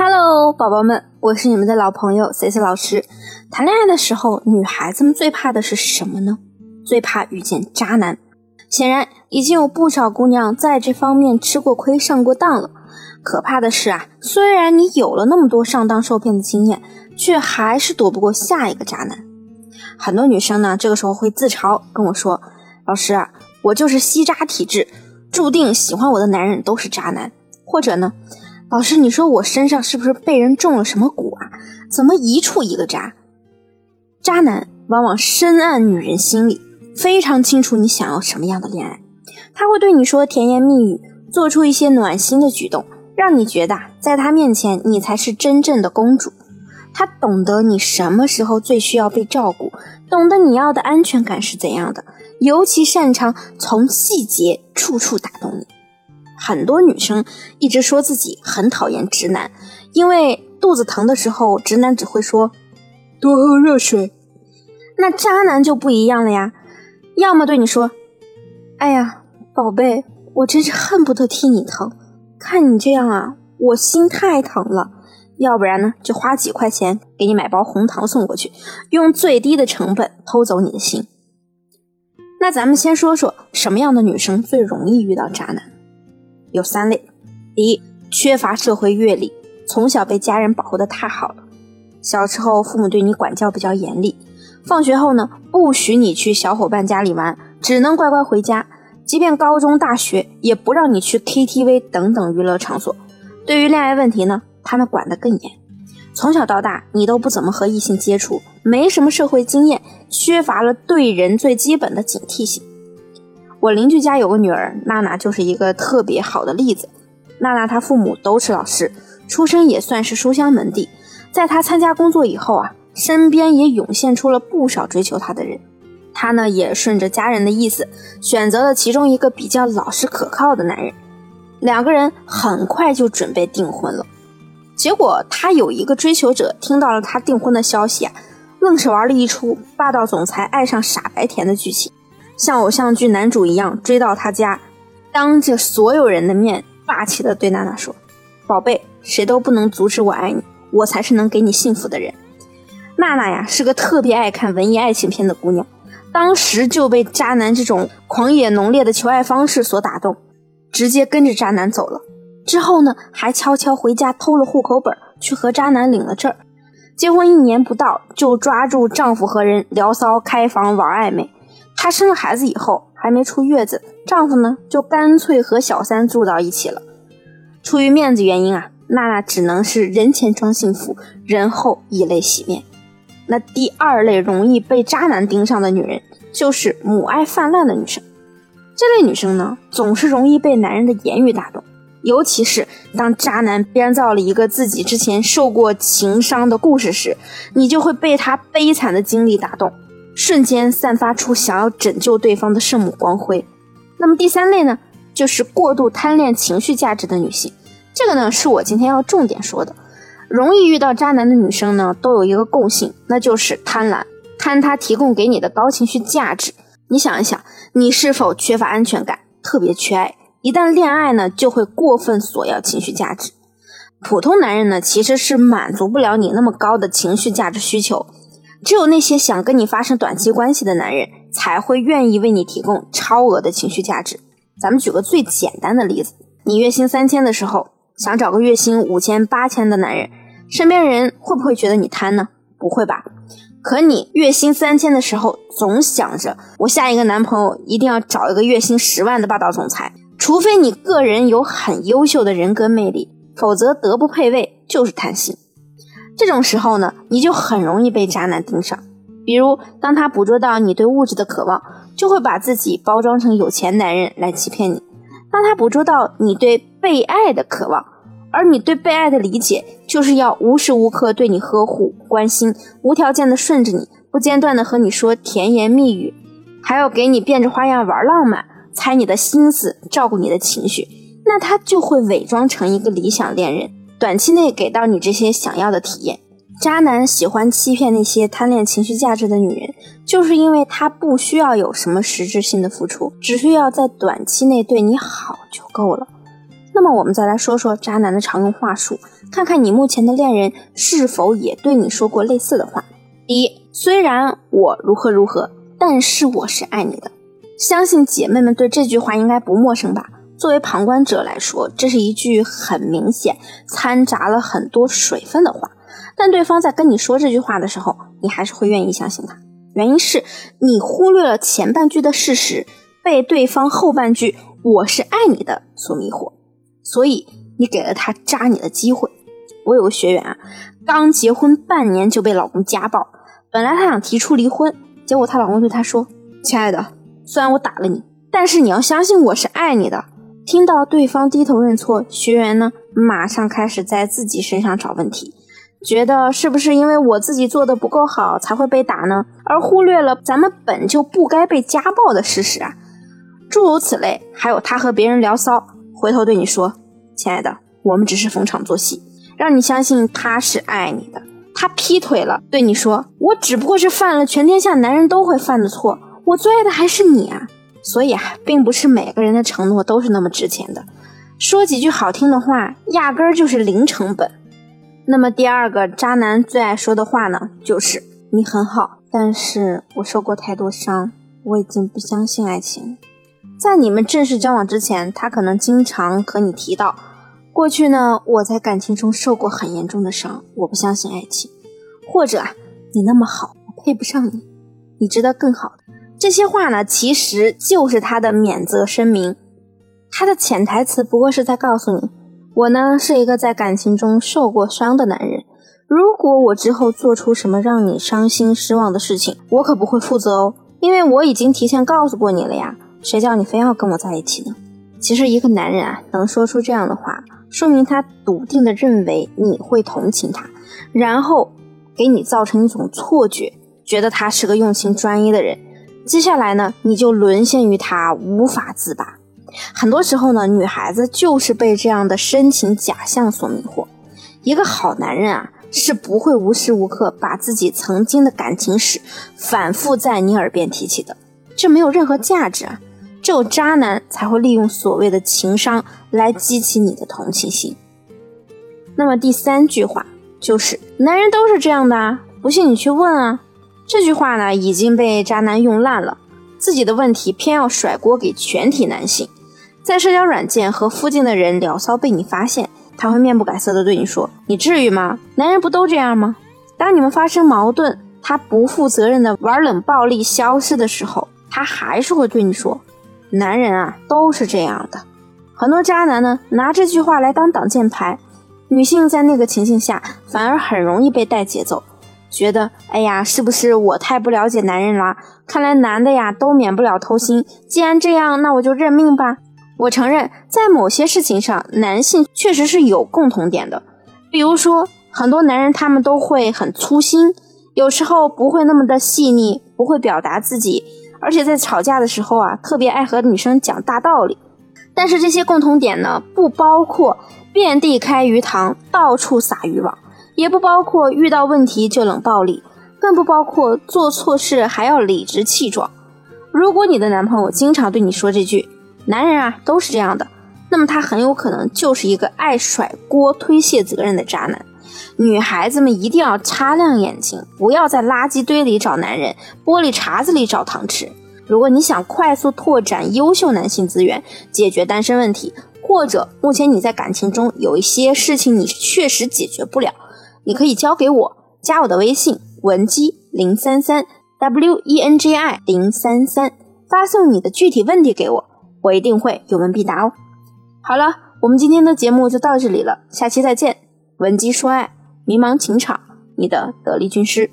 Hello，宝宝们，我是你们的老朋友 C C 老师。谈恋爱的时候，女孩子们最怕的是什么呢？最怕遇见渣男。显然，已经有不少姑娘在这方面吃过亏、上过当了。可怕的是啊，虽然你有了那么多上当受骗的经验，却还是躲不过下一个渣男。很多女生呢，这个时候会自嘲跟我说：“老师啊，我就是吸渣体质，注定喜欢我的男人都是渣男。”或者呢？老师，你说我身上是不是被人中了什么蛊啊？怎么一处一个渣？渣男往往深谙女人心理，非常清楚你想要什么样的恋爱。他会对你说甜言蜜语，做出一些暖心的举动，让你觉得在他面前你才是真正的公主。他懂得你什么时候最需要被照顾，懂得你要的安全感是怎样的，尤其擅长从细节处处打动你。很多女生一直说自己很讨厌直男，因为肚子疼的时候，直男只会说多喝热水。那渣男就不一样了呀，要么对你说：“哎呀，宝贝，我真是恨不得替你疼，看你这样啊，我心太疼了。”要不然呢，就花几块钱给你买包红糖送过去，用最低的成本偷走你的心。那咱们先说说什么样的女生最容易遇到渣男。有三类：第一，缺乏社会阅历，从小被家人保护的太好了。小时候父母对你管教比较严厉，放学后呢不许你去小伙伴家里玩，只能乖乖回家。即便高中、大学也不让你去 KTV 等等娱乐场所。对于恋爱问题呢，他们管得更严。从小到大你都不怎么和异性接触，没什么社会经验，缺乏了对人最基本的警惕性。我邻居家有个女儿娜娜，就是一个特别好的例子。娜娜她父母都是老师，出身也算是书香门第。在她参加工作以后啊，身边也涌现出了不少追求她的人。她呢也顺着家人的意思，选择了其中一个比较老实可靠的男人。两个人很快就准备订婚了。结果她有一个追求者听到了她订婚的消息啊，愣是玩了一出霸道总裁爱上傻白甜的剧情。像偶像剧男主一样追到他家，当着所有人的面霸气的对娜娜说：“宝贝，谁都不能阻止我爱你，我才是能给你幸福的人。”娜娜呀是个特别爱看文艺爱情片的姑娘，当时就被渣男这种狂野浓烈的求爱方式所打动，直接跟着渣男走了。之后呢，还悄悄回家偷了户口本去和渣男领了证。结婚一年不到，就抓住丈夫和人聊骚、开房、玩暧昧。她生了孩子以后，还没出月子，丈夫呢就干脆和小三住到一起了。出于面子原因啊，娜娜只能是人前装幸福，人后以泪洗面。那第二类容易被渣男盯上的女人，就是母爱泛滥的女生。这类女生呢，总是容易被男人的言语打动，尤其是当渣男编造了一个自己之前受过情伤的故事时，你就会被他悲惨的经历打动。瞬间散发出想要拯救对方的圣母光辉。那么第三类呢，就是过度贪恋情绪价值的女性。这个呢，是我今天要重点说的。容易遇到渣男的女生呢，都有一个共性，那就是贪婪，贪他提供给你的高情绪价值。你想一想，你是否缺乏安全感，特别缺爱？一旦恋爱呢，就会过分索要情绪价值。普通男人呢，其实是满足不了你那么高的情绪价值需求。只有那些想跟你发生短期关系的男人，才会愿意为你提供超额的情绪价值。咱们举个最简单的例子：你月薪三千的时候，想找个月薪五千、八千的男人，身边人会不会觉得你贪呢？不会吧？可你月薪三千的时候，总想着我下一个男朋友一定要找一个月薪十万的霸道总裁，除非你个人有很优秀的人格魅力，否则德不配位就是贪心。这种时候呢，你就很容易被渣男盯上。比如，当他捕捉到你对物质的渴望，就会把自己包装成有钱男人来欺骗你；当他捕捉到你对被爱的渴望，而你对被爱的理解就是要无时无刻对你呵护、关心，无条件的顺着你，不间断的和你说甜言蜜语，还要给你变着花样玩浪漫，猜你的心思，照顾你的情绪，那他就会伪装成一个理想恋人。短期内给到你这些想要的体验，渣男喜欢欺骗那些贪恋情绪价值的女人，就是因为他不需要有什么实质性的付出，只需要在短期内对你好就够了。那么我们再来说说渣男的常用话术，看看你目前的恋人是否也对你说过类似的话。第一，虽然我如何如何，但是我是爱你的。相信姐妹们对这句话应该不陌生吧？作为旁观者来说，这是一句很明显掺杂了很多水分的话。但对方在跟你说这句话的时候，你还是会愿意相信他。原因是你忽略了前半句的事实，被对方后半句“我是爱你的”所迷惑，所以你给了他扎你的机会。我有个学员啊，刚结婚半年就被老公家暴，本来她想提出离婚，结果她老公对她说：“亲爱的。”虽然我打了你，但是你要相信我是爱你的。听到对方低头认错，学员呢马上开始在自己身上找问题，觉得是不是因为我自己做的不够好才会被打呢？而忽略了咱们本就不该被家暴的事实啊！诸如此类，还有他和别人聊骚，回头对你说：“亲爱的，我们只是逢场作戏，让你相信他是爱你的。”他劈腿了，对你说：“我只不过是犯了全天下男人都会犯的错。”我最爱的还是你啊，所以啊，并不是每个人的承诺都是那么值钱的。说几句好听的话，压根儿就是零成本。那么第二个渣男最爱说的话呢，就是你很好，但是我受过太多伤，我已经不相信爱情。在你们正式交往之前，他可能经常和你提到，过去呢，我在感情中受过很严重的伤，我不相信爱情，或者，你那么好，我配不上你，你值得更好的。这些话呢，其实就是他的免责声明，他的潜台词不过是在告诉你，我呢是一个在感情中受过伤的男人，如果我之后做出什么让你伤心失望的事情，我可不会负责哦，因为我已经提前告诉过你了呀，谁叫你非要跟我在一起呢？其实一个男人啊，能说出这样的话，说明他笃定的认为你会同情他，然后给你造成一种错觉，觉得他是个用情专一的人。接下来呢，你就沦陷于他，无法自拔。很多时候呢，女孩子就是被这样的深情假象所迷惑。一个好男人啊，是不会无时无刻把自己曾经的感情史反复在你耳边提起的，这没有任何价值啊。只有渣男才会利用所谓的情商来激起你的同情心。那么第三句话就是：男人都是这样的啊，不信你去问啊。这句话呢已经被渣男用烂了，自己的问题偏要甩锅给全体男性，在社交软件和附近的人聊骚被你发现，他会面不改色的对你说：“你至于吗？男人不都这样吗？”当你们发生矛盾，他不负责任的玩冷暴力消失的时候，他还是会对你说：“男人啊都是这样的。”很多渣男呢拿这句话来当挡箭牌，女性在那个情境下反而很容易被带节奏。觉得，哎呀，是不是我太不了解男人了？看来男的呀都免不了偷腥。既然这样，那我就认命吧。我承认，在某些事情上，男性确实是有共同点的。比如说，很多男人他们都会很粗心，有时候不会那么的细腻，不会表达自己，而且在吵架的时候啊，特别爱和女生讲大道理。但是这些共同点呢，不包括遍地开鱼塘，到处撒渔网。也不包括遇到问题就冷暴力，更不包括做错事还要理直气壮。如果你的男朋友经常对你说这句“男人啊都是这样的”，那么他很有可能就是一个爱甩锅推卸责任的渣男。女孩子们一定要擦亮眼睛，不要在垃圾堆里找男人，玻璃碴子里找糖吃。如果你想快速拓展优秀男性资源，解决单身问题，或者目前你在感情中有一些事情你确实解决不了。你可以交给我，加我的微信文姬零三三 w e n g i 零三三，发送你的具体问题给我，我一定会有问必答哦。好了，我们今天的节目就到这里了，下期再见。文姬说爱，迷茫情场，你的得力军师。